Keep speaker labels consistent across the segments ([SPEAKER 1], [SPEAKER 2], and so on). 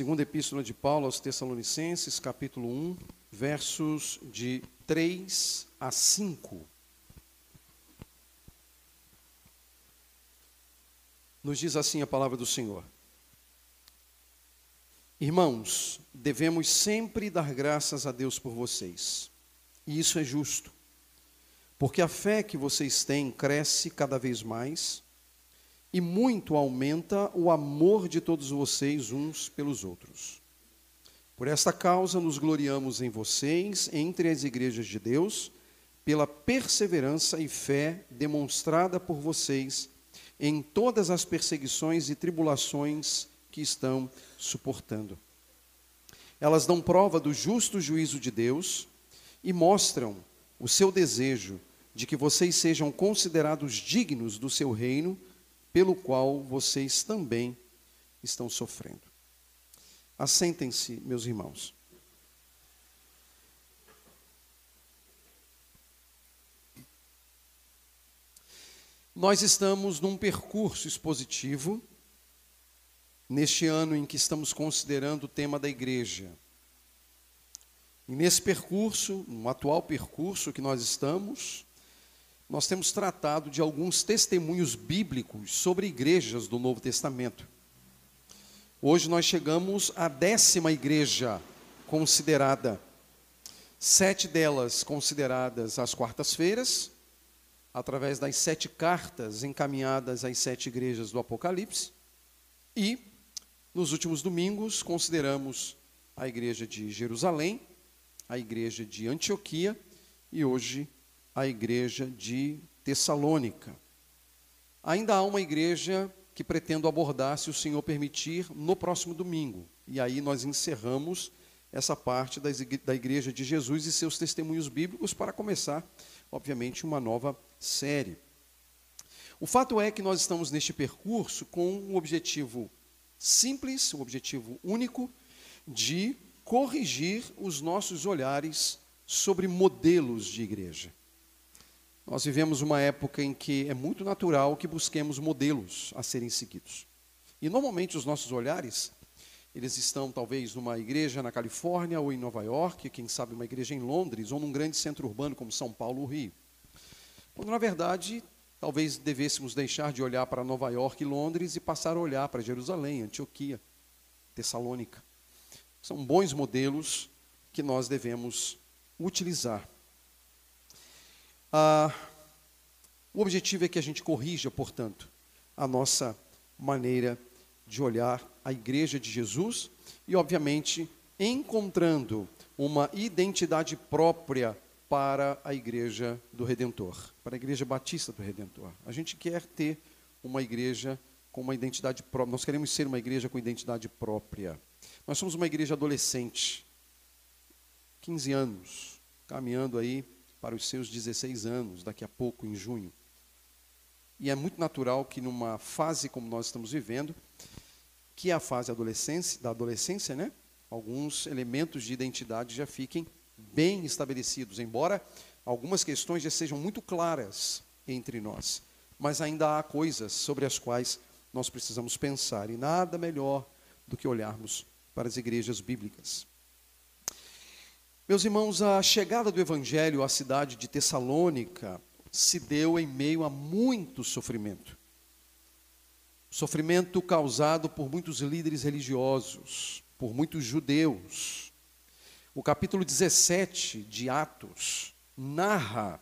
[SPEAKER 1] Segunda Epístola de Paulo aos Tessalonicenses, capítulo 1, versos de 3 a 5. Nos diz assim a palavra do Senhor. Irmãos, devemos sempre dar graças a Deus por vocês. E isso é justo. Porque a fé que vocês têm cresce cada vez mais e muito aumenta o amor de todos vocês uns pelos outros. Por esta causa nos gloriamos em vocês, entre as igrejas de Deus, pela perseverança e fé demonstrada por vocês em todas as perseguições e tribulações que estão suportando. Elas dão prova do justo juízo de Deus e mostram o seu desejo de que vocês sejam considerados dignos do seu reino, pelo qual vocês também estão sofrendo. Assentem-se, meus irmãos. Nós estamos num percurso expositivo, neste ano em que estamos considerando o tema da igreja. E nesse percurso, no atual percurso que nós estamos, nós temos tratado de alguns testemunhos bíblicos sobre igrejas do Novo Testamento. Hoje nós chegamos à décima igreja considerada, sete delas consideradas às quartas-feiras, através das sete cartas encaminhadas às sete igrejas do Apocalipse. E, nos últimos domingos, consideramos a igreja de Jerusalém, a igreja de Antioquia e hoje a igreja de Tessalônica. Ainda há uma igreja que pretendo abordar, se o Senhor permitir, no próximo domingo. E aí nós encerramos essa parte da igreja de Jesus e seus testemunhos bíblicos para começar, obviamente, uma nova série. O fato é que nós estamos neste percurso com um objetivo simples, um objetivo único, de corrigir os nossos olhares sobre modelos de igreja. Nós vivemos uma época em que é muito natural que busquemos modelos a serem seguidos. E normalmente os nossos olhares, eles estão talvez numa igreja na Califórnia ou em Nova York, quem sabe uma igreja em Londres ou num grande centro urbano como São Paulo ou Rio. Quando na verdade, talvez devêssemos deixar de olhar para Nova York e Londres e passar a olhar para Jerusalém, Antioquia, Tessalônica. São bons modelos que nós devemos utilizar. Ah, o objetivo é que a gente corrija, portanto, a nossa maneira de olhar a igreja de Jesus e, obviamente, encontrando uma identidade própria para a igreja do Redentor, para a igreja batista do Redentor. A gente quer ter uma igreja com uma identidade própria, nós queremos ser uma igreja com identidade própria. Nós somos uma igreja adolescente, 15 anos, caminhando aí para os seus 16 anos, daqui a pouco, em junho. E é muito natural que numa fase como nós estamos vivendo, que é a fase adolescência, da adolescência, né? Alguns elementos de identidade já fiquem bem estabelecidos, embora algumas questões já sejam muito claras entre nós, mas ainda há coisas sobre as quais nós precisamos pensar, e nada melhor do que olharmos para as igrejas bíblicas. Meus irmãos, a chegada do Evangelho à cidade de Tessalônica se deu em meio a muito sofrimento. Sofrimento causado por muitos líderes religiosos, por muitos judeus, o capítulo 17 de Atos narra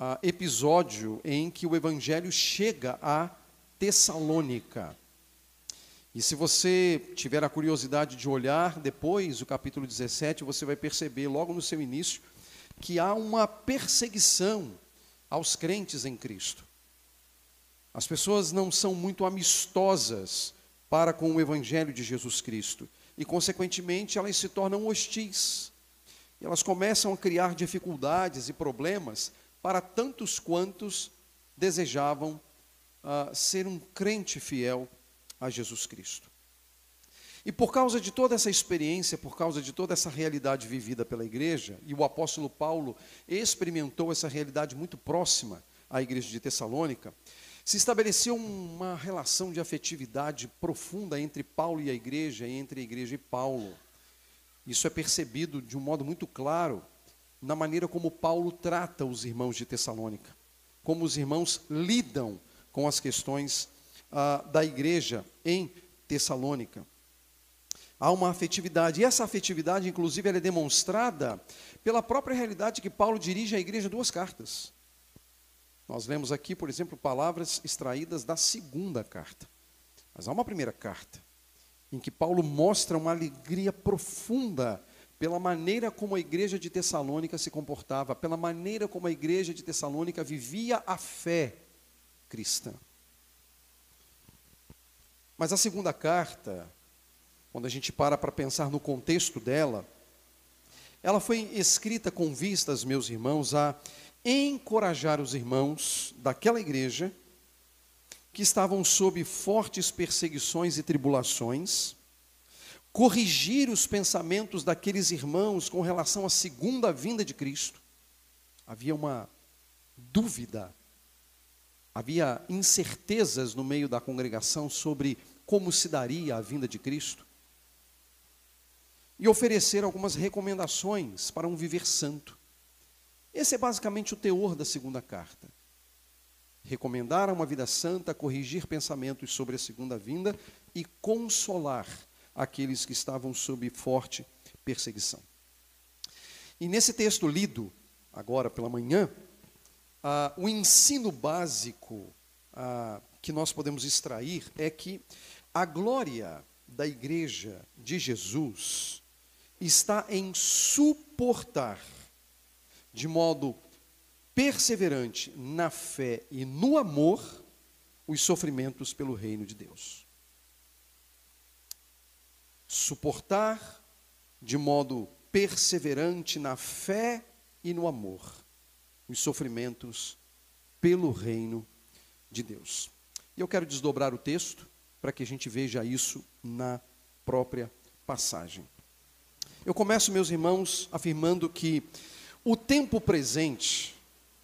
[SPEAKER 1] uh, episódio em que o evangelho chega a Tessalônica. E se você tiver a curiosidade de olhar depois o capítulo 17, você vai perceber logo no seu início que há uma perseguição aos crentes em Cristo. As pessoas não são muito amistosas para com o evangelho de Jesus Cristo e, consequentemente, elas se tornam hostis. E elas começam a criar dificuldades e problemas para tantos quantos desejavam uh, ser um crente fiel a Jesus Cristo. E por causa de toda essa experiência, por causa de toda essa realidade vivida pela igreja, e o apóstolo Paulo experimentou essa realidade muito próxima à igreja de Tessalônica, Se estabeleceu uma relação de afetividade profunda entre Paulo e a igreja, e entre a igreja e Paulo. Isso é percebido de um modo muito claro na maneira como Paulo trata os irmãos de Tessalônica, como os irmãos lidam com as questões ah, da igreja em Tessalônica. Há uma afetividade, e essa afetividade, inclusive, é demonstrada pela própria realidade que Paulo dirige à igreja duas cartas. Nós lemos aqui, por exemplo, palavras extraídas da segunda carta. Mas há uma primeira carta, em que Paulo mostra uma alegria profunda pela maneira como a igreja de Tessalônica se comportava, pela maneira como a igreja de Tessalônica vivia a fé cristã. Mas a segunda carta, quando a gente para para pensar no contexto dela, ela foi escrita com vistas, meus irmãos, a encorajar os irmãos daquela igreja que estavam sob fortes perseguições e tribulações, corrigir os pensamentos daqueles irmãos com relação à segunda vinda de Cristo. Havia uma dúvida, havia incertezas no meio da congregação sobre como se daria a vinda de Cristo. E oferecer algumas recomendações para um viver santo. Esse é basicamente o teor da segunda carta. Recomendar uma vida santa, corrigir pensamentos sobre a segunda vinda e consolar aqueles que estavam sob forte perseguição. E nesse texto lido agora pela manhã, ah, o ensino básico ah, que nós podemos extrair é que a glória da igreja de Jesus está em suportar de modo perseverante na fé e no amor os sofrimentos pelo reino de Deus. Suportar de modo perseverante na fé e no amor os sofrimentos pelo reino de Deus. E eu quero desdobrar o texto para que a gente veja isso na própria passagem. Eu começo, meus irmãos, afirmando que o tempo presente,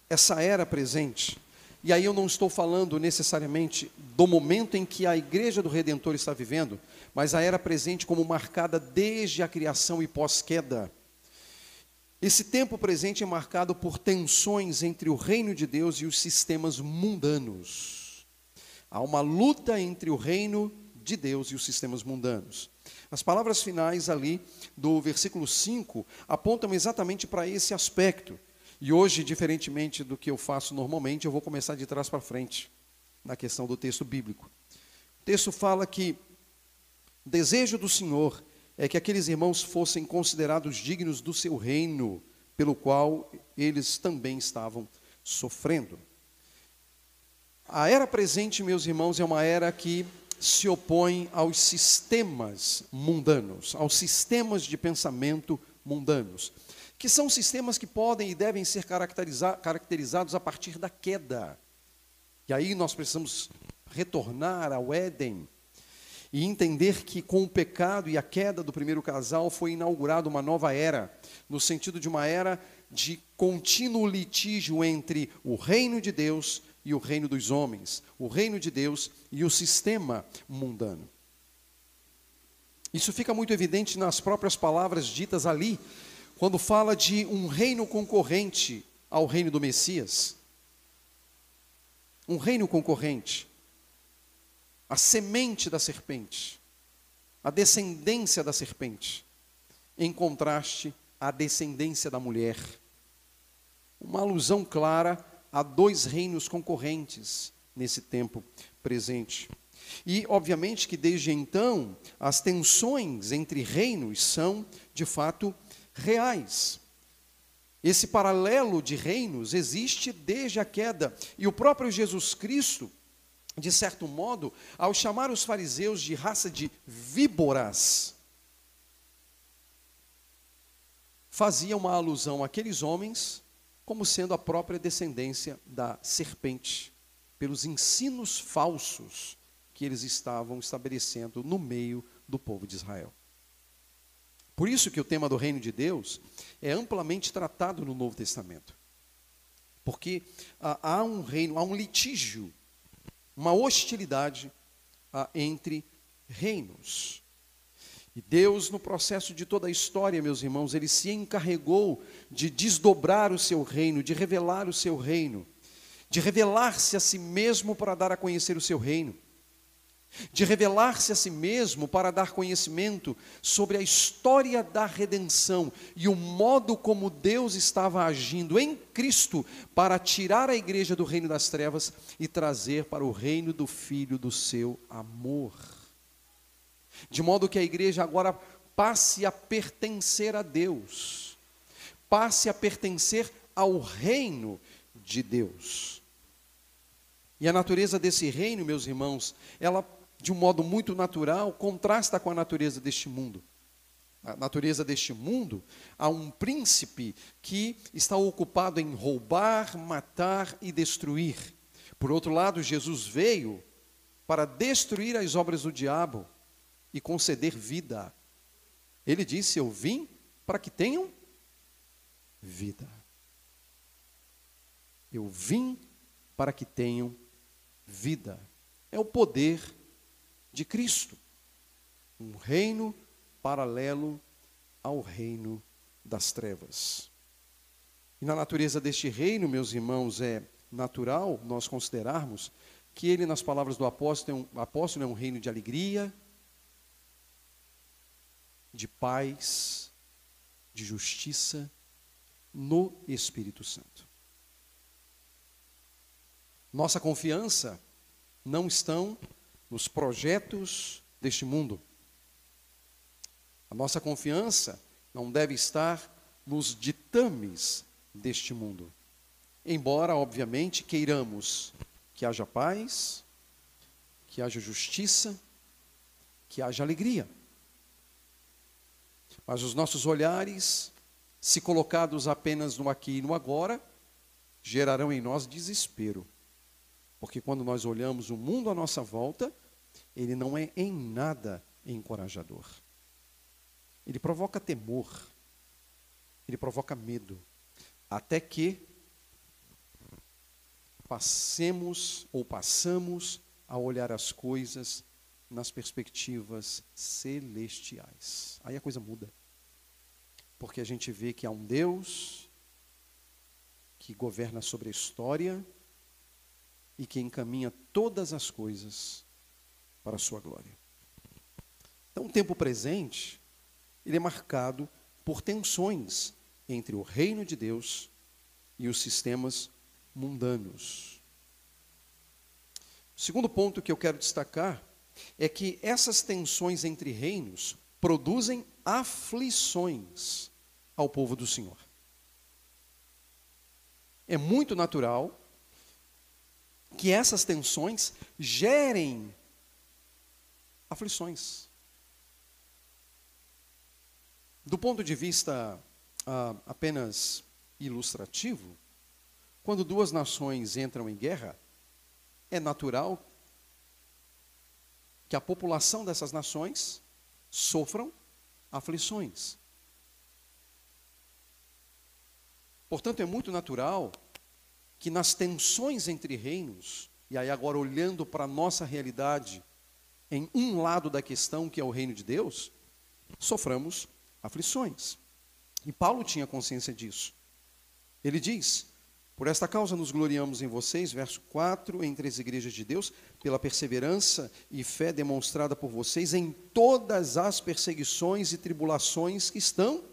[SPEAKER 1] essa era presente, e aí eu não estou falando necessariamente do momento em que a igreja do Redentor está vivendo, mas a era presente como marcada desde a criação e pós-queda. Esse tempo presente é marcado por tensões entre o reino de Deus e os sistemas mundanos. Há uma luta entre o reino de Deus e os sistemas mundanos. As palavras finais ali do versículo 5 apontam exatamente para esse aspecto. E hoje, diferentemente do que eu faço normalmente, eu vou começar de trás para frente, na questão do texto bíblico. O texto fala que o desejo do Senhor é que aqueles irmãos fossem considerados dignos do seu reino, pelo qual eles também estavam sofrendo. A era presente, meus irmãos, é uma era que se opõe aos sistemas mundanos, aos sistemas de pensamento mundanos, que são sistemas que podem e devem ser caracteriza caracterizados a partir da queda. E aí nós precisamos retornar ao Éden e entender que com o pecado e a queda do primeiro casal foi inaugurada uma nova era, no sentido de uma era de contínuo litígio entre o reino de Deus e o reino dos homens, o reino de Deus e o sistema mundano. Isso fica muito evidente nas próprias palavras ditas ali, quando fala de um reino concorrente ao reino do Messias. Um reino concorrente. A semente da serpente, a descendência da serpente, em contraste à descendência da mulher. Uma alusão clara há dois reinos concorrentes nesse tempo presente. E, obviamente, que desde então, as tensões entre reinos são, de fato, reais. Esse paralelo de reinos existe desde a queda. E o próprio Jesus Cristo, de certo modo, ao chamar os fariseus de raça de víboras, fazia uma alusão àqueles homens como sendo a própria descendência da serpente, pelos ensinos falsos que eles estavam estabelecendo no meio do povo de Israel. Por isso que o tema do reino de Deus é amplamente tratado no Novo Testamento. Porque há um reino, há um litígio uma hostilidade ah, entre reinos. E Deus, no processo de toda a história, meus irmãos, ele se encarregou de desdobrar o seu reino, de revelar o seu reino, de revelar-se a si mesmo para dar a conhecer o seu reino de revelar-se a si mesmo para dar conhecimento sobre a história da redenção e o modo como Deus estava agindo em Cristo para tirar a igreja do reino das trevas e trazer para o reino do Filho do seu amor. De modo que a igreja agora passe a pertencer a Deus, passe a pertencer ao reino de Deus. E a natureza desse reino, meus irmãos, ela de um modo muito natural, contrasta com a natureza deste mundo. A natureza deste mundo, há um príncipe que está ocupado em roubar, matar e destruir. Por outro lado, Jesus veio para destruir as obras do diabo e conceder vida. Ele disse: Eu vim para que tenham vida. Eu vim para que tenham vida. É o poder de Cristo. Um reino paralelo ao reino das trevas. E na natureza deste reino, meus irmãos, é natural nós considerarmos que ele, nas palavras do apóstolo, é um, apóstolo, é um reino de alegria, de paz, de justiça no Espírito Santo. Nossa confiança não estão nos projetos deste mundo. A nossa confiança não deve estar nos ditames deste mundo. Embora, obviamente, queiramos que haja paz, que haja justiça, que haja alegria. Mas os nossos olhares, se colocados apenas no aqui e no agora, gerarão em nós desespero. Porque quando nós olhamos o mundo à nossa volta, ele não é em nada encorajador. Ele provoca temor, ele provoca medo, até que passemos ou passamos a olhar as coisas nas perspectivas celestiais. Aí a coisa muda. Porque a gente vê que há um Deus que governa sobre a história e que encaminha todas as coisas para a sua glória. Então, o tempo presente, ele é marcado por tensões entre o reino de Deus e os sistemas mundanos. O segundo ponto que eu quero destacar é que essas tensões entre reinos produzem aflições ao povo do Senhor. É muito natural que essas tensões gerem aflições. Do ponto de vista ah, apenas ilustrativo, quando duas nações entram em guerra, é natural que a população dessas nações sofram aflições. Portanto, é muito natural que nas tensões entre reinos, e aí agora olhando para a nossa realidade em um lado da questão, que é o reino de Deus, soframos aflições. E Paulo tinha consciência disso. Ele diz: Por esta causa nos gloriamos em vocês, verso 4, entre as igrejas de Deus, pela perseverança e fé demonstrada por vocês em todas as perseguições e tribulações que estão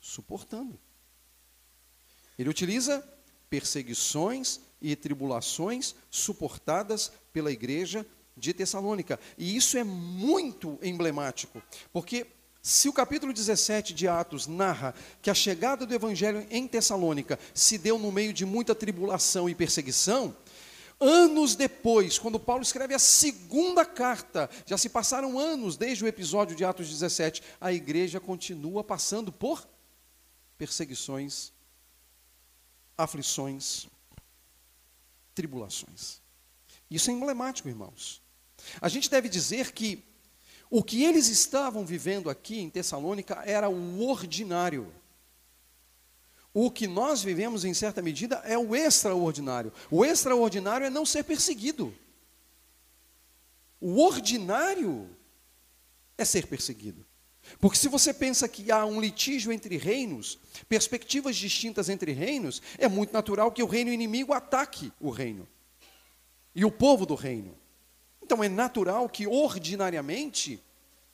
[SPEAKER 1] suportando. Ele utiliza perseguições e tribulações suportadas pela igreja de Tessalônica. E isso é muito emblemático, porque se o capítulo 17 de Atos narra que a chegada do evangelho em Tessalônica se deu no meio de muita tribulação e perseguição, anos depois, quando Paulo escreve a segunda carta, já se passaram anos desde o episódio de Atos 17, a igreja continua passando por perseguições, aflições, tribulações. Isso é emblemático, irmãos. A gente deve dizer que o que eles estavam vivendo aqui em Tessalônica era o ordinário. O que nós vivemos, em certa medida, é o extraordinário. O extraordinário é não ser perseguido. O ordinário é ser perseguido. Porque se você pensa que há um litígio entre reinos, perspectivas distintas entre reinos, é muito natural que o reino inimigo ataque o reino e o povo do reino. Então é natural que ordinariamente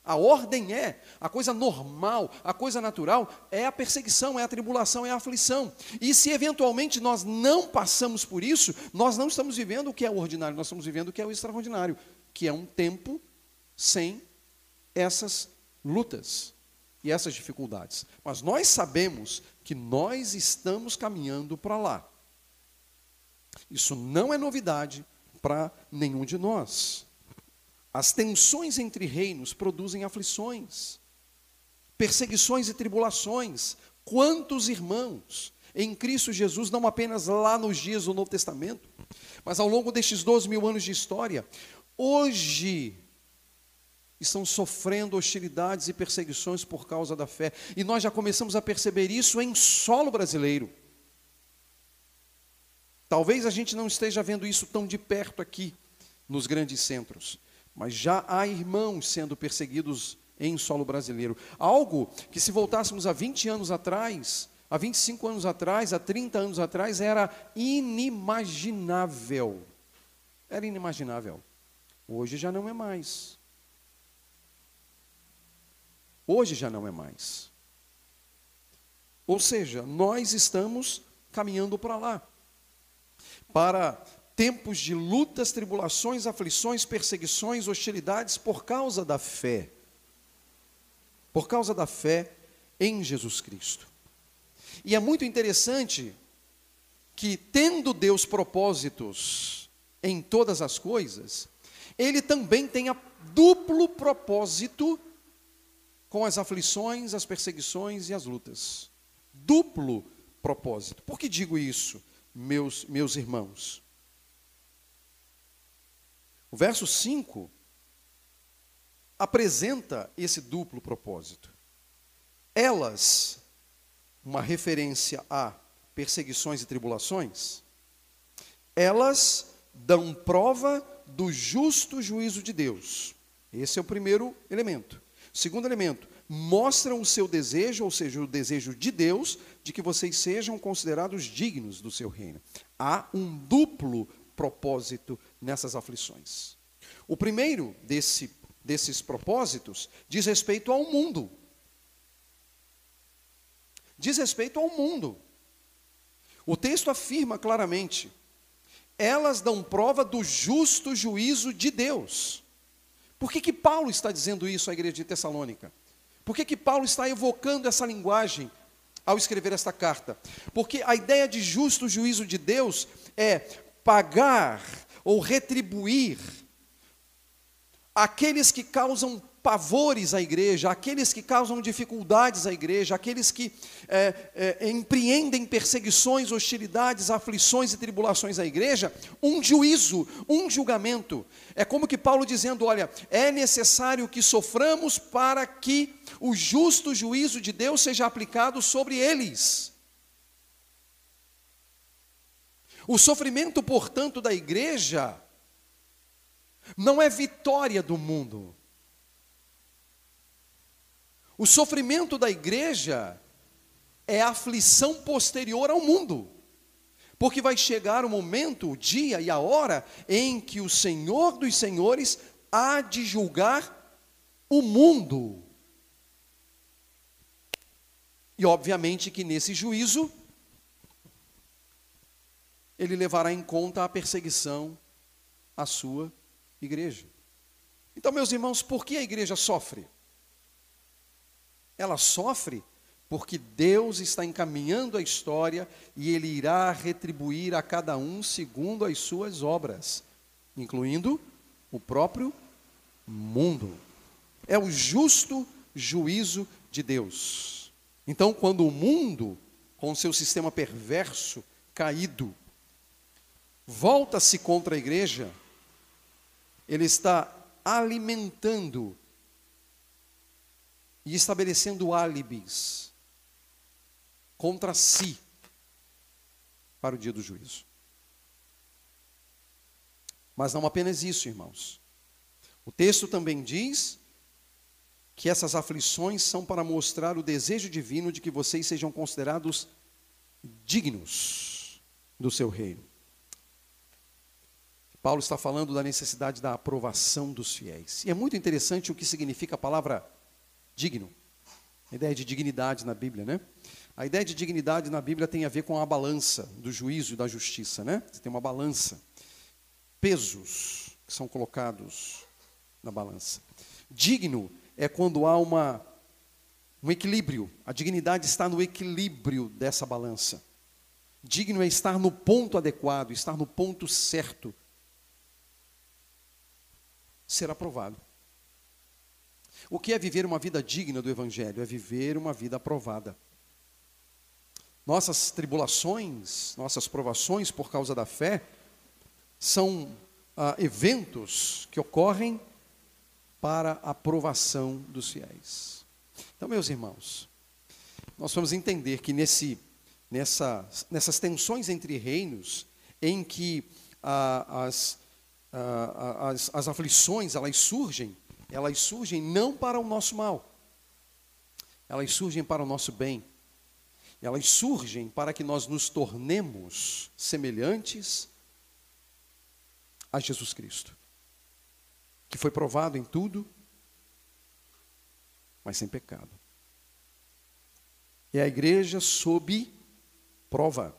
[SPEAKER 1] a ordem é, a coisa normal, a coisa natural é a perseguição, é a tribulação, é a aflição. E se eventualmente nós não passamos por isso, nós não estamos vivendo o que é ordinário, nós estamos vivendo o que é o extraordinário, que é um tempo sem essas lutas e essas dificuldades. Mas nós sabemos que nós estamos caminhando para lá. Isso não é novidade para nenhum de nós. As tensões entre reinos produzem aflições, perseguições e tribulações. Quantos irmãos em Cristo Jesus, não apenas lá nos dias do Novo Testamento, mas ao longo destes 12 mil anos de história, hoje estão sofrendo hostilidades e perseguições por causa da fé. E nós já começamos a perceber isso em solo brasileiro. Talvez a gente não esteja vendo isso tão de perto aqui, nos grandes centros, mas já há irmãos sendo perseguidos em solo brasileiro. Algo que, se voltássemos a 20 anos atrás, há 25 anos atrás, há 30 anos atrás, era inimaginável. Era inimaginável. Hoje já não é mais. Hoje já não é mais. Ou seja, nós estamos caminhando para lá para tempos de lutas, tribulações, aflições, perseguições, hostilidades por causa da fé. Por causa da fé em Jesus Cristo. E é muito interessante que, tendo Deus propósitos em todas as coisas, Ele também tenha duplo propósito com as aflições, as perseguições e as lutas. Duplo propósito. Por que digo isso? meus, meus irmãos. O verso 5 apresenta esse duplo propósito. Elas, uma referência a perseguições e tribulações, elas dão prova do justo juízo de Deus. Esse é o primeiro elemento. Segundo elemento, mostram o seu desejo, ou seja, o desejo de Deus, de que vocês sejam considerados dignos do seu reino. Há um duplo propósito nessas aflições. O primeiro desse, desses propósitos diz respeito ao mundo. Diz respeito ao mundo. O texto afirma claramente: elas dão prova do justo juízo de Deus. Por que, que Paulo está dizendo isso à igreja de Tessalônica? Por que, que Paulo está evocando essa linguagem ao escrever esta carta? Porque a ideia de justo juízo de Deus é pagar ou retribuir aqueles que causam pavores à igreja, aqueles que causam dificuldades à igreja, aqueles que é, é, empreendem perseguições, hostilidades, aflições e tribulações à igreja, um juízo, um julgamento. É como que Paulo dizendo: olha, é necessário que soframos para que o justo juízo de Deus seja aplicado sobre eles. O sofrimento, portanto, da igreja não é vitória do mundo. O sofrimento da igreja é a aflição posterior ao mundo. Porque vai chegar o momento, o dia e a hora em que o Senhor dos Senhores há de julgar o mundo. E obviamente que nesse juízo ele levará em conta a perseguição à sua igreja. Então, meus irmãos, por que a igreja sofre? Ela sofre porque Deus está encaminhando a história e Ele irá retribuir a cada um segundo as suas obras, incluindo o próprio mundo. É o justo juízo de Deus. Então, quando o mundo, com seu sistema perverso, caído, volta-se contra a igreja, ele está alimentando e estabelecendo álibis contra si para o dia do juízo. Mas não apenas isso, irmãos. O texto também diz que essas aflições são para mostrar o desejo divino de que vocês sejam considerados dignos do seu reino. Paulo está falando da necessidade da aprovação dos fiéis. E é muito interessante o que significa a palavra digno. A ideia de dignidade na Bíblia, né? A ideia de dignidade na Bíblia tem a ver com a balança do juízo e da justiça, né? Você tem uma balança. Pesos que são colocados na balança. Digno é quando há uma, um equilíbrio. A dignidade está no equilíbrio dessa balança. Digno é estar no ponto adequado, estar no ponto certo. Ser aprovado. O que é viver uma vida digna do Evangelho? É viver uma vida aprovada. Nossas tribulações, nossas provações por causa da fé, são ah, eventos que ocorrem para a aprovação dos fiéis. Então, meus irmãos, nós vamos entender que nesse, nessa, nessas tensões entre reinos, em que ah, as, ah, as, as aflições elas surgem, elas surgem não para o nosso mal, elas surgem para o nosso bem, elas surgem para que nós nos tornemos semelhantes a Jesus Cristo que foi provado em tudo, mas sem pecado. É a igreja sob prova.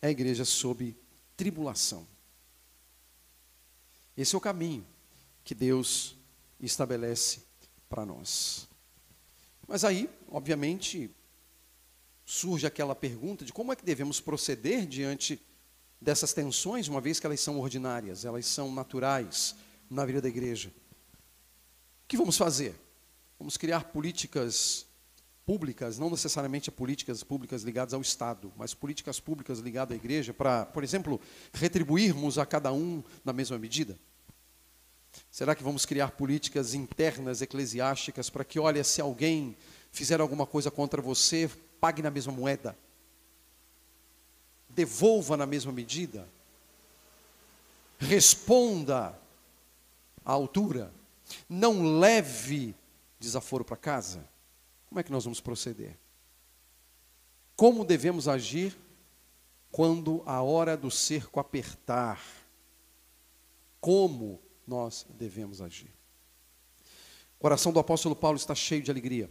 [SPEAKER 1] É a igreja sob tribulação. Esse é o caminho que Deus estabelece para nós. Mas aí, obviamente, surge aquela pergunta de como é que devemos proceder diante dessas tensões, uma vez que elas são ordinárias, elas são naturais na vida da igreja. O que vamos fazer? Vamos criar políticas públicas, não necessariamente políticas públicas ligadas ao Estado, mas políticas públicas ligadas à igreja, para, por exemplo, retribuirmos a cada um na mesma medida? Será que vamos criar políticas internas eclesiásticas para que, olha, se alguém fizer alguma coisa contra você, pague na mesma moeda? devolva na mesma medida, responda à altura, não leve desaforo para casa. Como é que nós vamos proceder? Como devemos agir quando a hora do cerco apertar? Como nós devemos agir? O coração do apóstolo Paulo está cheio de alegria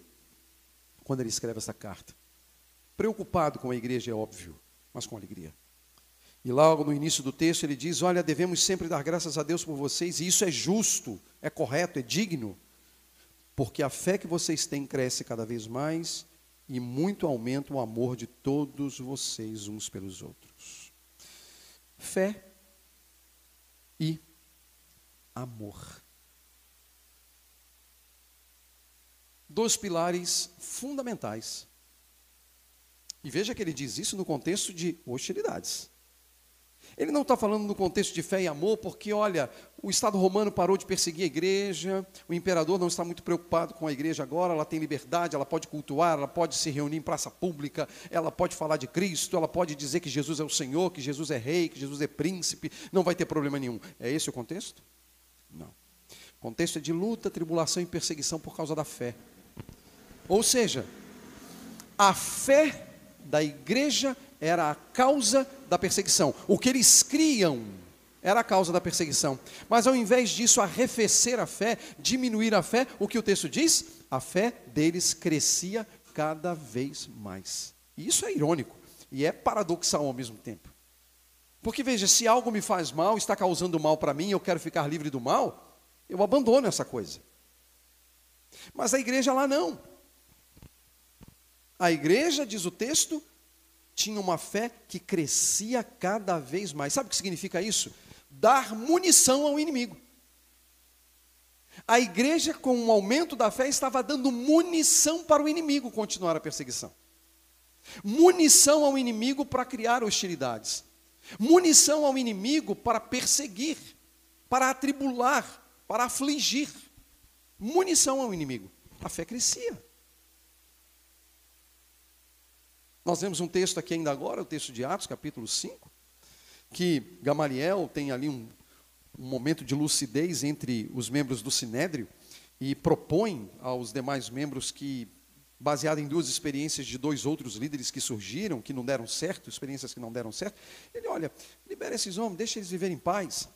[SPEAKER 1] quando ele escreve essa carta. Preocupado com a igreja, é óbvio mas com alegria. E logo no início do texto ele diz: Olha, devemos sempre dar graças a Deus por vocês, e isso é justo, é correto, é digno, porque a fé que vocês têm cresce cada vez mais e muito aumenta o amor de todos vocês uns pelos outros. Fé e amor. Dois pilares fundamentais e veja que ele diz isso no contexto de hostilidades. Ele não está falando no contexto de fé e amor, porque, olha, o Estado romano parou de perseguir a igreja, o imperador não está muito preocupado com a igreja agora, ela tem liberdade, ela pode cultuar, ela pode se reunir em praça pública, ela pode falar de Cristo, ela pode dizer que Jesus é o Senhor, que Jesus é rei, que Jesus é príncipe, não vai ter problema nenhum. É esse o contexto? Não. O contexto é de luta, tribulação e perseguição por causa da fé. Ou seja, a fé da igreja era a causa da perseguição. O que eles criam era a causa da perseguição. Mas ao invés disso, arrefecer a fé, diminuir a fé, o que o texto diz? A fé deles crescia cada vez mais. E isso é irônico e é paradoxal ao mesmo tempo. Porque veja, se algo me faz mal, está causando mal para mim, eu quero ficar livre do mal, eu abandono essa coisa. Mas a igreja lá não. A igreja, diz o texto, tinha uma fé que crescia cada vez mais. Sabe o que significa isso? Dar munição ao inimigo. A igreja, com o aumento da fé, estava dando munição para o inimigo continuar a perseguição. Munição ao inimigo para criar hostilidades. Munição ao inimigo para perseguir, para atribular, para afligir. Munição ao inimigo. A fé crescia. Nós vemos um texto aqui ainda agora, o texto de Atos, capítulo 5, que Gamaliel tem ali um, um momento de lucidez entre os membros do Sinédrio e propõe aos demais membros que, baseado em duas experiências de dois outros líderes que surgiram, que não deram certo, experiências que não deram certo, ele olha, libera esses homens, deixa eles viverem em paz.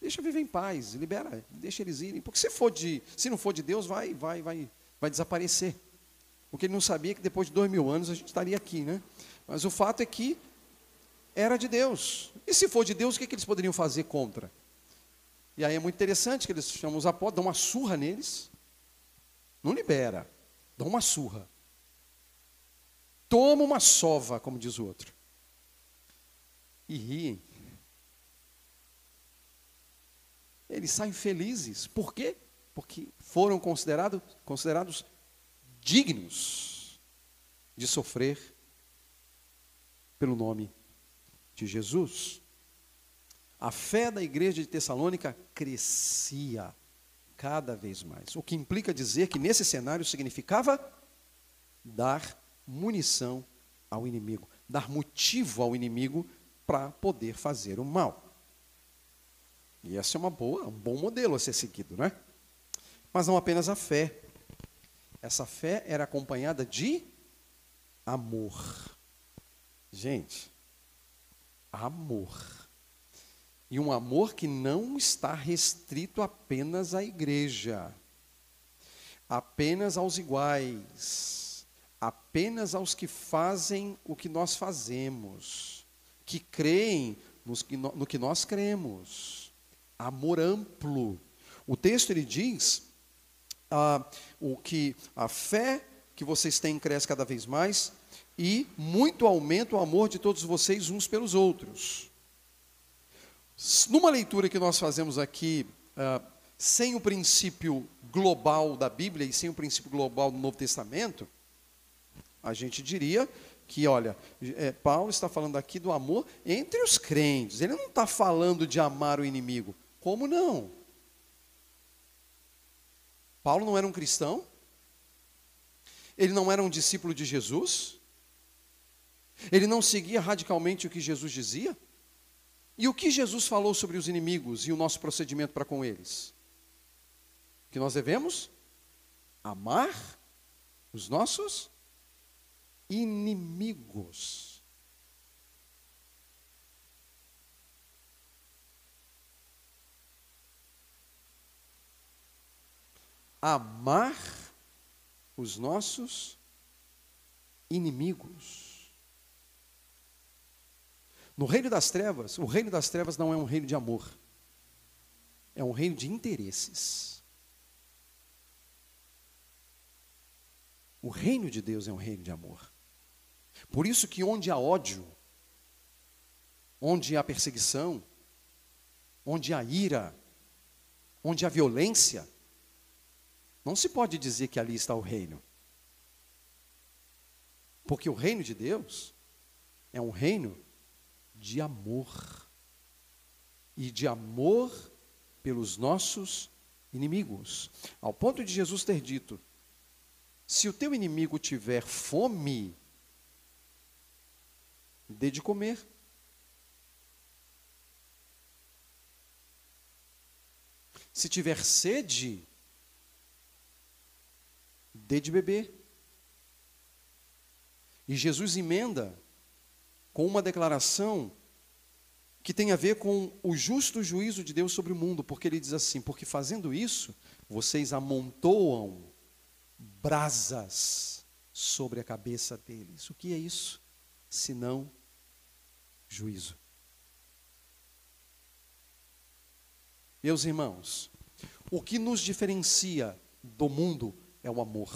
[SPEAKER 1] Deixa viver em paz, libera, deixa eles irem. Porque se for de, se não for de Deus, vai, vai, vai, vai desaparecer. Porque ele não sabia que depois de dois mil anos a gente estaria aqui, né? Mas o fato é que era de Deus. E se for de Deus, o que, que eles poderiam fazer contra? E aí é muito interessante que eles chamam os apóstolos, dão uma surra neles. Não libera, dão uma surra. Toma uma sova, como diz o outro. E riem. Eles saem felizes. Por quê? Porque foram considerados dignos de sofrer pelo nome de Jesus. A fé da igreja de Tessalônica crescia cada vez mais. O que implica dizer que nesse cenário significava dar munição ao inimigo, dar motivo ao inimigo para poder fazer o mal. E essa é uma boa, um bom modelo a ser seguido, não é? Mas não apenas a fé. Essa fé era acompanhada de amor. Gente, amor. E um amor que não está restrito apenas à igreja, apenas aos iguais, apenas aos que fazem o que nós fazemos, que creem no que nós cremos. Amor amplo. O texto ele diz ah, o que a fé que vocês têm cresce cada vez mais e muito aumenta o amor de todos vocês uns pelos outros. Numa leitura que nós fazemos aqui, uh, sem o princípio global da Bíblia e sem o princípio global do Novo Testamento, a gente diria que, olha, é, Paulo está falando aqui do amor entre os crentes. Ele não está falando de amar o inimigo. Como não? Paulo não era um cristão? Ele não era um discípulo de Jesus? Ele não seguia radicalmente o que Jesus dizia? E o que Jesus falou sobre os inimigos e o nosso procedimento para com eles? Que nós devemos amar os nossos inimigos. Amar os nossos inimigos. No reino das trevas, o reino das trevas não é um reino de amor, é um reino de interesses. O reino de Deus é um reino de amor. Por isso que onde há ódio, onde há perseguição, onde há ira, onde há violência, não se pode dizer que ali está o reino. Porque o reino de Deus é um reino de amor. E de amor pelos nossos inimigos. Ao ponto de Jesus ter dito: se o teu inimigo tiver fome, dê de comer. Se tiver sede, dê de beber. E Jesus emenda com uma declaração que tem a ver com o justo juízo de Deus sobre o mundo, porque ele diz assim: porque fazendo isso, vocês amontoam brasas sobre a cabeça deles. O que é isso? Senão juízo. Meus irmãos, o que nos diferencia do mundo é o amor.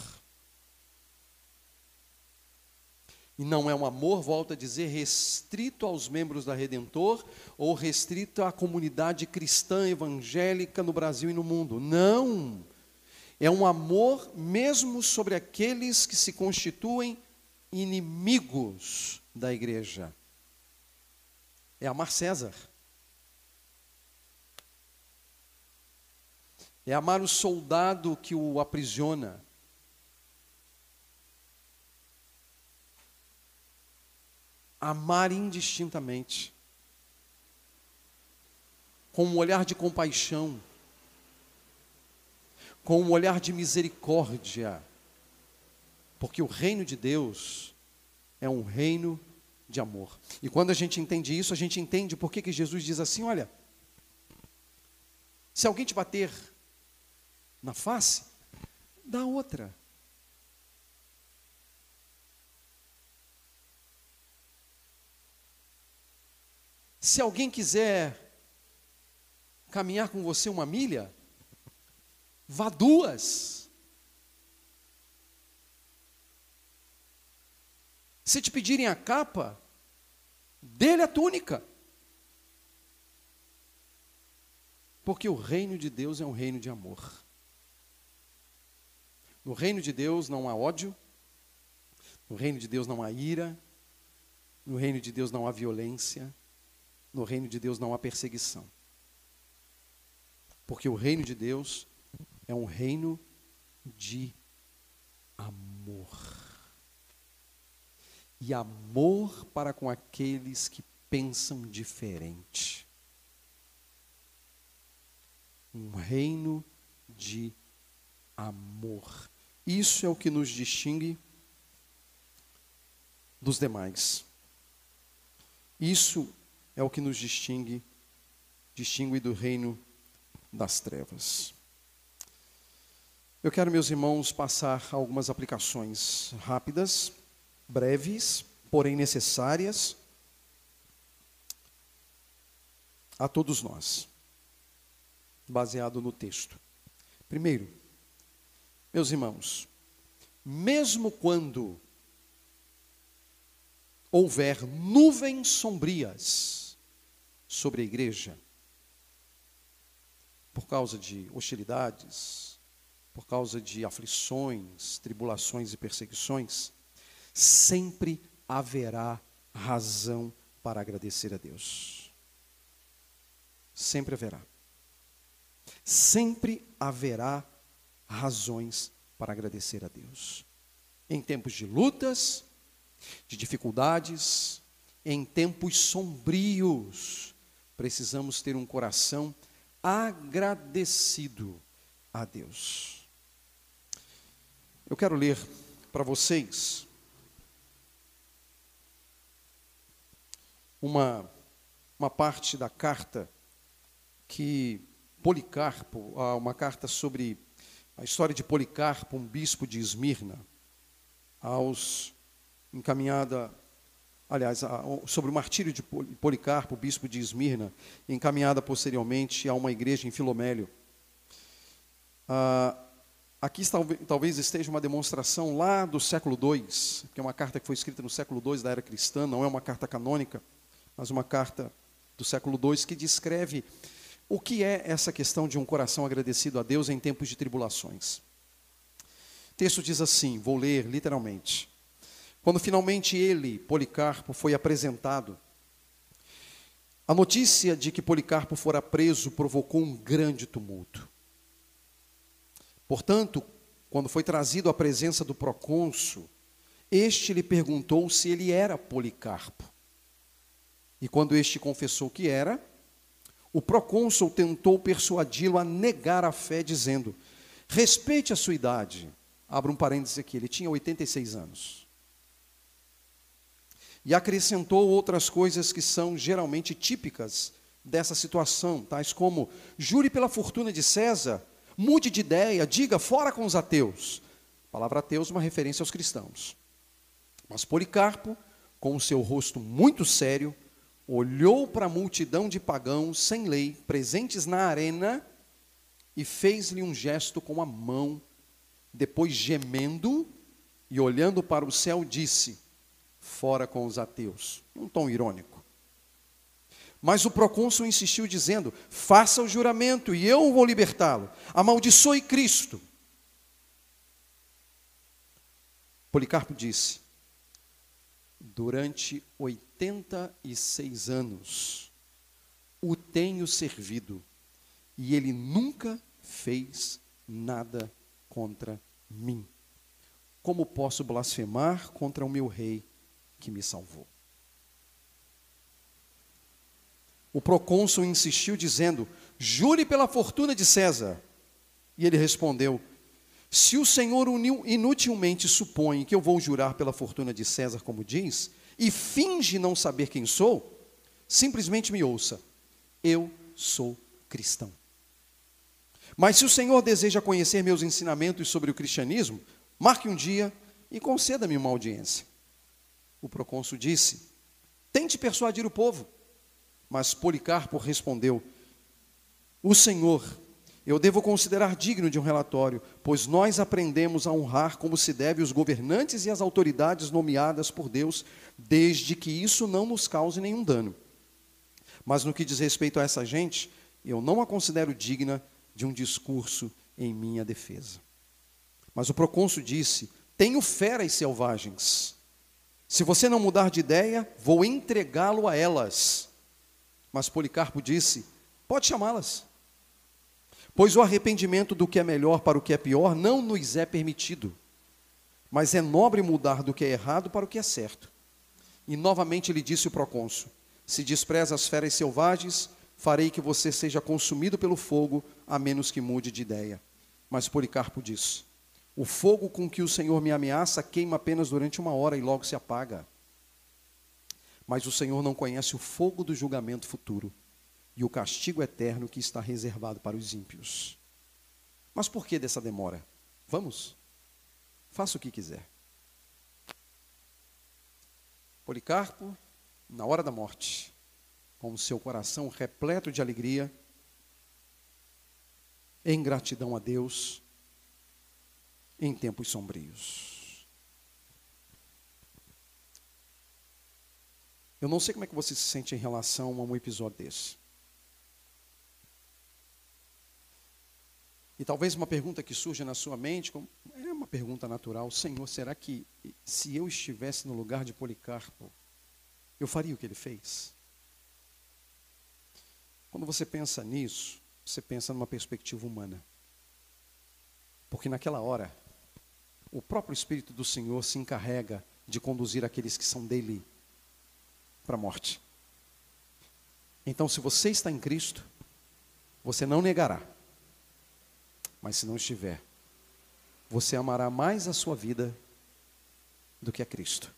[SPEAKER 1] E não é um amor, volto a dizer, restrito aos membros da Redentor ou restrito à comunidade cristã evangélica no Brasil e no mundo. Não! É um amor mesmo sobre aqueles que se constituem inimigos da igreja. É amar César. É amar o soldado que o aprisiona. amar indistintamente. com um olhar de compaixão, com um olhar de misericórdia, porque o reino de Deus é um reino de amor. E quando a gente entende isso, a gente entende por que, Jesus diz assim: olha, se alguém te bater na face, dá outra. Se alguém quiser caminhar com você uma milha, vá duas. Se te pedirem a capa, dele a túnica. Porque o reino de Deus é um reino de amor. No reino de Deus não há ódio, no reino de Deus não há ira, no reino de Deus não há violência, no reino de Deus não há perseguição. Porque o reino de Deus é um reino de amor. E amor para com aqueles que pensam diferente. Um reino de amor. Isso é o que nos distingue dos demais. Isso é o que nos distingue, distingue do reino das trevas. Eu quero, meus irmãos, passar algumas aplicações rápidas, breves, porém necessárias a todos nós, baseado no texto. Primeiro, meus irmãos, mesmo quando houver nuvens sombrias, sobre a igreja, por causa de hostilidades, por causa de aflições, tribulações e perseguições, sempre haverá razão para agradecer a Deus. Sempre haverá. Sempre haverá razões para agradecer a Deus. Em tempos de lutas, de dificuldades, em tempos sombrios, precisamos ter um coração agradecido a Deus. Eu quero ler para vocês uma, uma parte da carta que Policarpo, ah, uma carta sobre a história de Policarpo, um bispo de Esmirna, aos encaminhada aliás, sobre o martírio de Policarpo, bispo de Esmirna, encaminhada posteriormente a uma igreja em Filomélio. Ah, aqui talvez esteja uma demonstração lá do século II, que é uma carta que foi escrita no século II da era cristã, não é uma carta canônica, mas uma carta do século II que descreve o que é essa questão de um coração agradecido a Deus em tempos de tribulações. O texto diz assim, vou ler literalmente. Quando finalmente ele, Policarpo, foi apresentado, a notícia de que Policarpo fora preso provocou um grande tumulto. Portanto, quando foi trazido à presença do procônsul, este lhe perguntou se ele era Policarpo. E quando este confessou que era, o procônsul tentou persuadi-lo a negar a fé, dizendo: respeite a sua idade. Abra um parênteses aqui, ele tinha 86 anos. E acrescentou outras coisas que são geralmente típicas dessa situação, tais como: jure pela fortuna de César, mude de ideia, diga fora com os ateus. A palavra ateus é uma referência aos cristãos. Mas Policarpo, com o seu rosto muito sério, olhou para a multidão de pagãos sem lei presentes na arena e fez-lhe um gesto com a mão. Depois, gemendo e olhando para o céu, disse: fora com os ateus. Um tom irônico. Mas o procônsul insistiu, dizendo: Faça o juramento e eu vou libertá-lo. Amaldiçoe Cristo. Policarpo disse: Durante 86 anos o tenho servido e ele nunca fez nada contra mim. Como posso blasfemar contra o meu rei que me salvou. O procônsul insistiu, dizendo: Jure pela fortuna de César. E ele respondeu: Se o Senhor inutilmente supõe que eu vou jurar pela fortuna de César, como diz, e finge não saber quem sou, simplesmente me ouça. Eu sou cristão. Mas se o Senhor deseja conhecer meus ensinamentos sobre o cristianismo, marque um dia e conceda-me uma audiência. O procônsul disse: Tente persuadir o povo. Mas Policarpo respondeu: O Senhor, eu devo considerar digno de um relatório, pois nós aprendemos a honrar como se deve os governantes e as autoridades nomeadas por Deus, desde que isso não nos cause nenhum dano. Mas no que diz respeito a essa gente, eu não a considero digna de um discurso em minha defesa. Mas o procônsul disse: Tenho feras selvagens. Se você não mudar de ideia, vou entregá-lo a elas. Mas Policarpo disse: Pode chamá-las. Pois o arrependimento do que é melhor para o que é pior não nos é permitido. Mas é nobre mudar do que é errado para o que é certo. E novamente lhe disse o procônsul: Se despreza as feras selvagens, farei que você seja consumido pelo fogo, a menos que mude de ideia. Mas Policarpo disse: O fogo com que o Senhor me ameaça queima apenas durante uma hora e logo se apaga. Mas o Senhor não conhece o fogo do julgamento futuro e o castigo eterno que está reservado para os ímpios. Mas por que dessa demora? Vamos, faça o que quiser. Policarpo, na hora da morte, com seu coração repleto de alegria, em gratidão a Deus, em tempos sombrios. Eu não sei como é que você se sente em relação a um episódio desse. E talvez uma pergunta que surja na sua mente, é uma pergunta natural: Senhor, será que se eu estivesse no lugar de Policarpo, eu faria o que ele fez? Quando você pensa nisso, você pensa numa perspectiva humana. Porque naquela hora, o próprio Espírito do Senhor se encarrega de conduzir aqueles que são dele para a morte. Então, se você está em Cristo, você não negará. Mas se não estiver, você amará mais a sua vida do que a Cristo.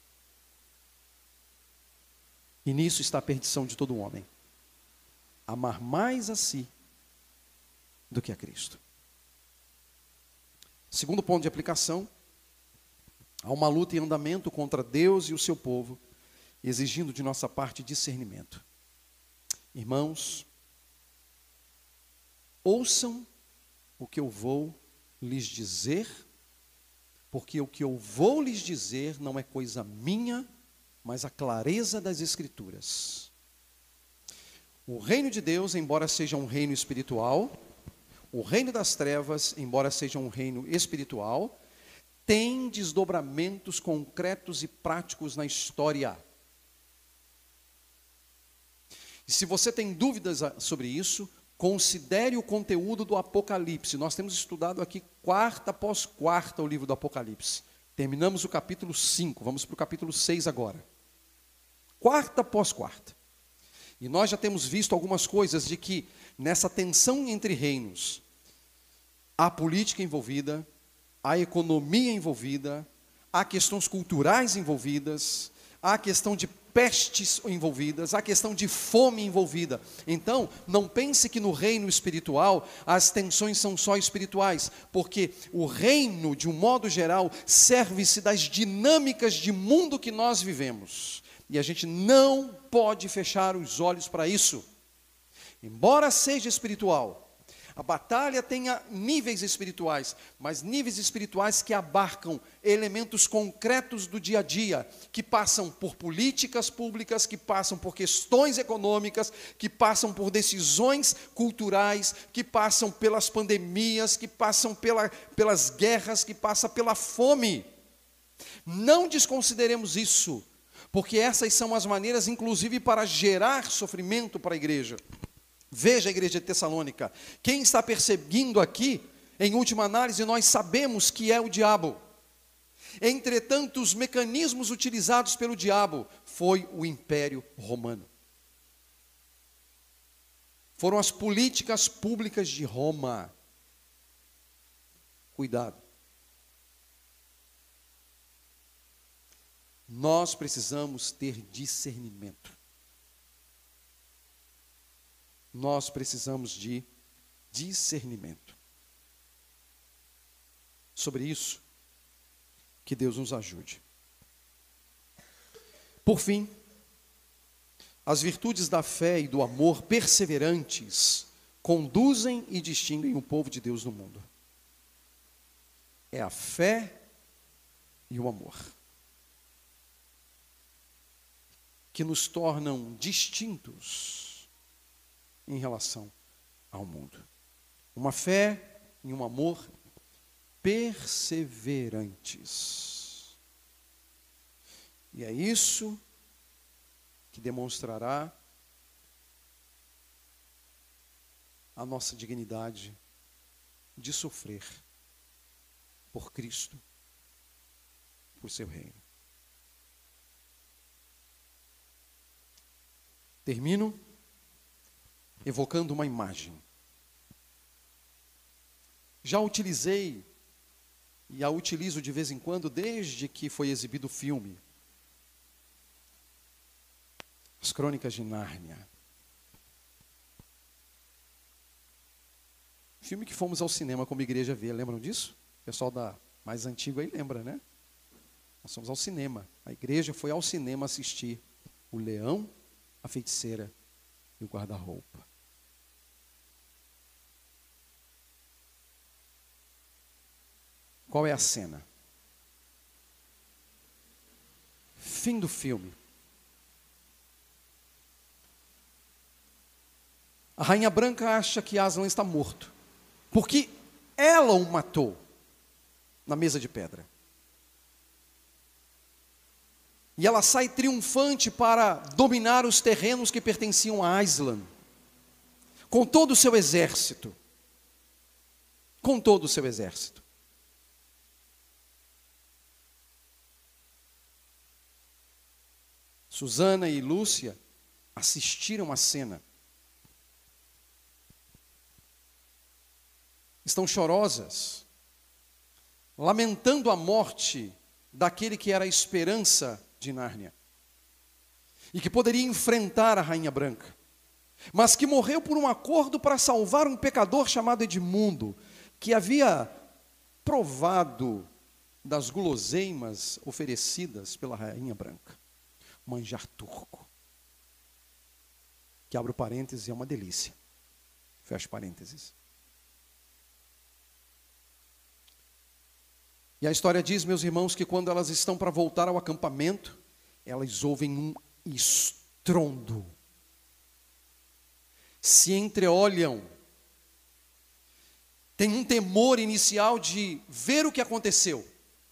[SPEAKER 1] E nisso está a perdição de todo homem amar mais a si do que a Cristo. Segundo ponto de aplicação, há uma luta em andamento contra Deus e o seu povo, exigindo de nossa parte discernimento. Irmãos, ouçam o que eu vou lhes dizer, porque o que eu vou lhes dizer não é coisa minha, mas a clareza das Escrituras. O reino de Deus, embora seja um reino espiritual, o reino das trevas, embora seja um reino espiritual, tem desdobramentos concretos e práticos na história. E se você tem dúvidas sobre isso, considere o conteúdo do Apocalipse. Nós temos estudado aqui quarta após quarta o livro do Apocalipse. Terminamos o capítulo 5, vamos para o capítulo 6 agora. Quarta após quarta. E nós já temos visto algumas coisas de que nessa tensão entre reinos, há política envolvida, há economia envolvida, há questões culturais envolvidas, há questão de pestes envolvidas, há questão de fome envolvida. Então, não pense que no reino espiritual as tensões são só espirituais, porque o reino, de um modo geral, serve-se das dinâmicas de mundo que nós vivemos. E a gente não pode fechar os olhos para isso. Embora seja espiritual, a batalha tenha níveis espirituais, mas níveis espirituais que abarcam elementos concretos do dia a dia, que passam por políticas públicas, que passam por questões econômicas, que passam por decisões culturais, que passam pelas pandemias, que passam pela, pelas guerras, que passam pela fome. Não desconsideremos isso porque essas são as maneiras, inclusive, para gerar sofrimento para a igreja. Veja a igreja de Tessalônica. Quem está perseguindo aqui, em última análise, nós sabemos que é o diabo. Entretanto, os mecanismos utilizados pelo diabo foi o império romano. foram as políticas públicas de Roma. Cuidado. Nós precisamos ter discernimento. Nós precisamos de discernimento. Sobre isso, que Deus nos ajude. Por fim, as virtudes da fé e do amor perseverantes conduzem e distinguem o povo de Deus no mundo. É a fé e o amor que nos tornam distintos em relação ao mundo. Uma fé e um amor perseverantes. E é isso que demonstrará a nossa dignidade de sofrer por Cristo, por seu reino. Termino evocando uma imagem. Já utilizei e a utilizo de vez em quando desde que foi exibido o filme As Crônicas de Nárnia. Filme que fomos ao cinema como igreja ver, lembram disso? O pessoal da mais antigo aí lembra, né? Nós fomos ao cinema. A igreja foi ao cinema assistir O Leão, a Feiticeira e o Guarda-Roupa. Qual é a cena? Fim do filme. A rainha branca acha que Aslan está morto, porque ela o matou na mesa de pedra. E ela sai triunfante para dominar os terrenos que pertenciam a Aslan, com todo o seu exército. Com todo o seu exército. Susana e Lúcia assistiram a cena. Estão chorosas, lamentando a morte daquele que era a esperança de Nárnia e que poderia enfrentar a Rainha Branca, mas que morreu por um acordo para salvar um pecador chamado Edmundo, que havia provado das guloseimas oferecidas pela Rainha Branca manjar turco. Que abre o parênteses, é uma delícia. Fecha parênteses. E a história diz, meus irmãos, que quando elas estão para voltar ao acampamento, elas ouvem um estrondo. Se entreolham. Tem um temor inicial de ver o que aconteceu.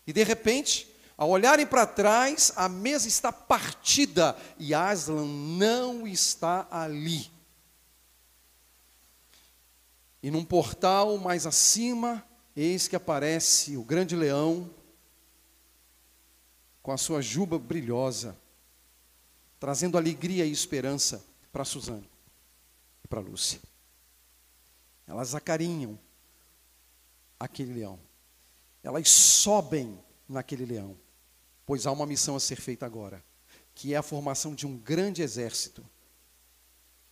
[SPEAKER 1] E de repente, ao olharem para trás, a mesa está partida e Aslan não está ali. E num portal mais acima, eis que aparece o grande leão com a sua juba brilhosa, trazendo alegria e esperança para Suzane e para Lúcia. Elas acarinham aquele leão. Elas sobem naquele leão pois há uma missão a ser feita agora, que é a formação de um grande exército.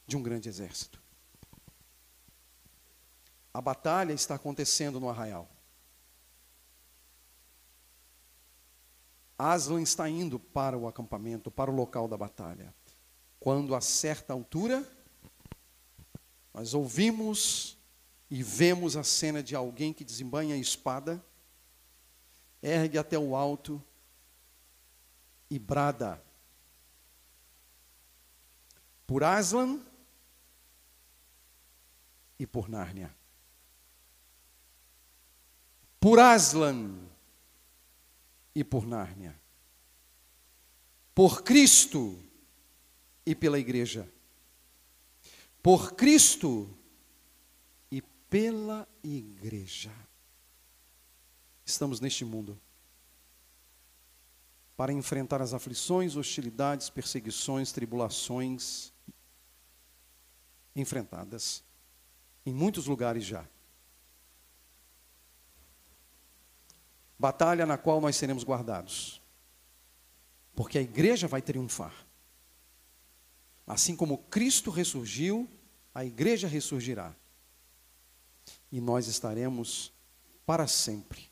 [SPEAKER 1] De um grande exército. A batalha está acontecendo no arraial. Aslan está indo para o acampamento, para o local da batalha. Quando a certa altura, nós ouvimos e vemos a cena de alguém que desembanha a espada, ergue até o alto e brada por Aslan e por Nárnia. Por Aslan e por Nárnia. Por Cristo e pela igreja. Por Cristo e pela igreja. Estamos neste mundo para enfrentar as aflições, hostilidades, perseguições, tribulações enfrentadas em muitos lugares já. Batalha na qual nós seremos guardados. Porque a igreja vai triunfar. Assim como Cristo ressurgiu, a igreja ressurgirá. E nós estaremos para sempre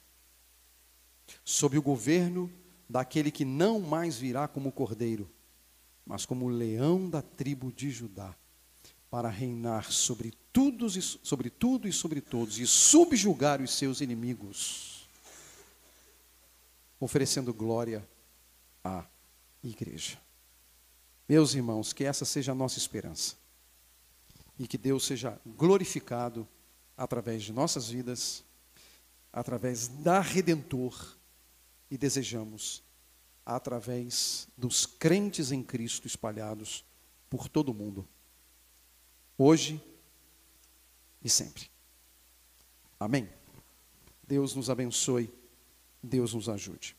[SPEAKER 1] sob o governo daquele que não mais virá como cordeiro, mas como leão da tribo de Judá, para reinar sobre tudo, sobre tudo e sobre todos e subjugar os seus inimigos, oferecendo glória à igreja. Meus irmãos, que essa seja a nossa esperança e que Deus seja glorificado através de nossas vidas, através da Redentor e desejamos através dos crentes em Cristo espalhados por todo o mundo, hoje e sempre. Amém. Deus nos abençoe, Deus nos ajude.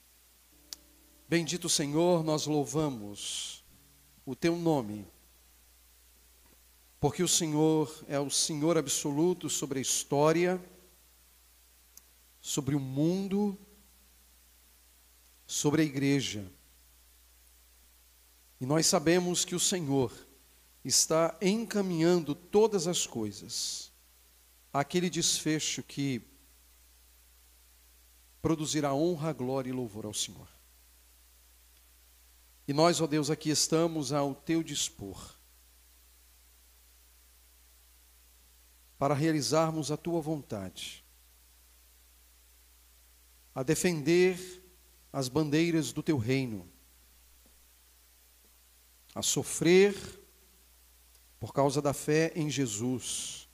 [SPEAKER 1] Bendito Senhor, nós louvamos o teu nome, porque o Senhor é o Senhor absoluto sobre a história, sobre o mundo sobre a igreja. E nós sabemos que o Senhor está encaminhando todas as coisas àquele desfecho que produzirá honra, glória e louvor ao Senhor. E nós, ó Deus, aqui estamos ao teu dispor para realizarmos a tua vontade, a defender as bandeiras do teu reino, a sofrer por causa da fé em Jesus,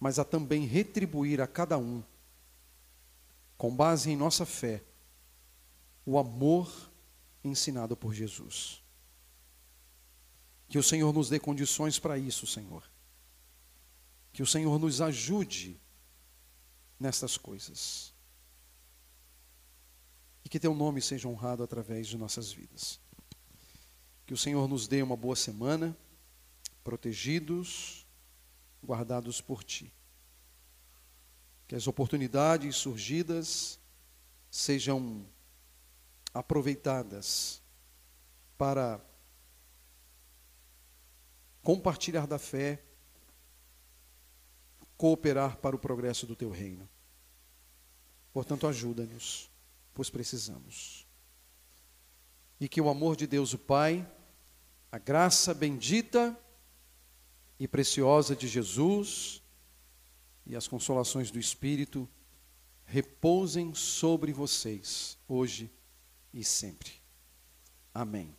[SPEAKER 1] mas a também retribuir a cada um, com base em nossa fé, o amor ensinado por Jesus. Que o Senhor nos dê condições para isso, Senhor. Que o Senhor nos ajude nestas coisas que teu nome seja honrado através de nossas vidas. Que o Senhor nos dê uma boa semana, protegidos, guardados por ti. Que as oportunidades surgidas sejam aproveitadas para compartilhar da fé, cooperar para o progresso do teu reino. Portanto, ajuda-nos pois precisamos. E que o amor de Deus, o Pai, a graça bendita e preciosa de Jesus e as consolações do Espírito repousem sobre vocês, hoje e sempre. Amém.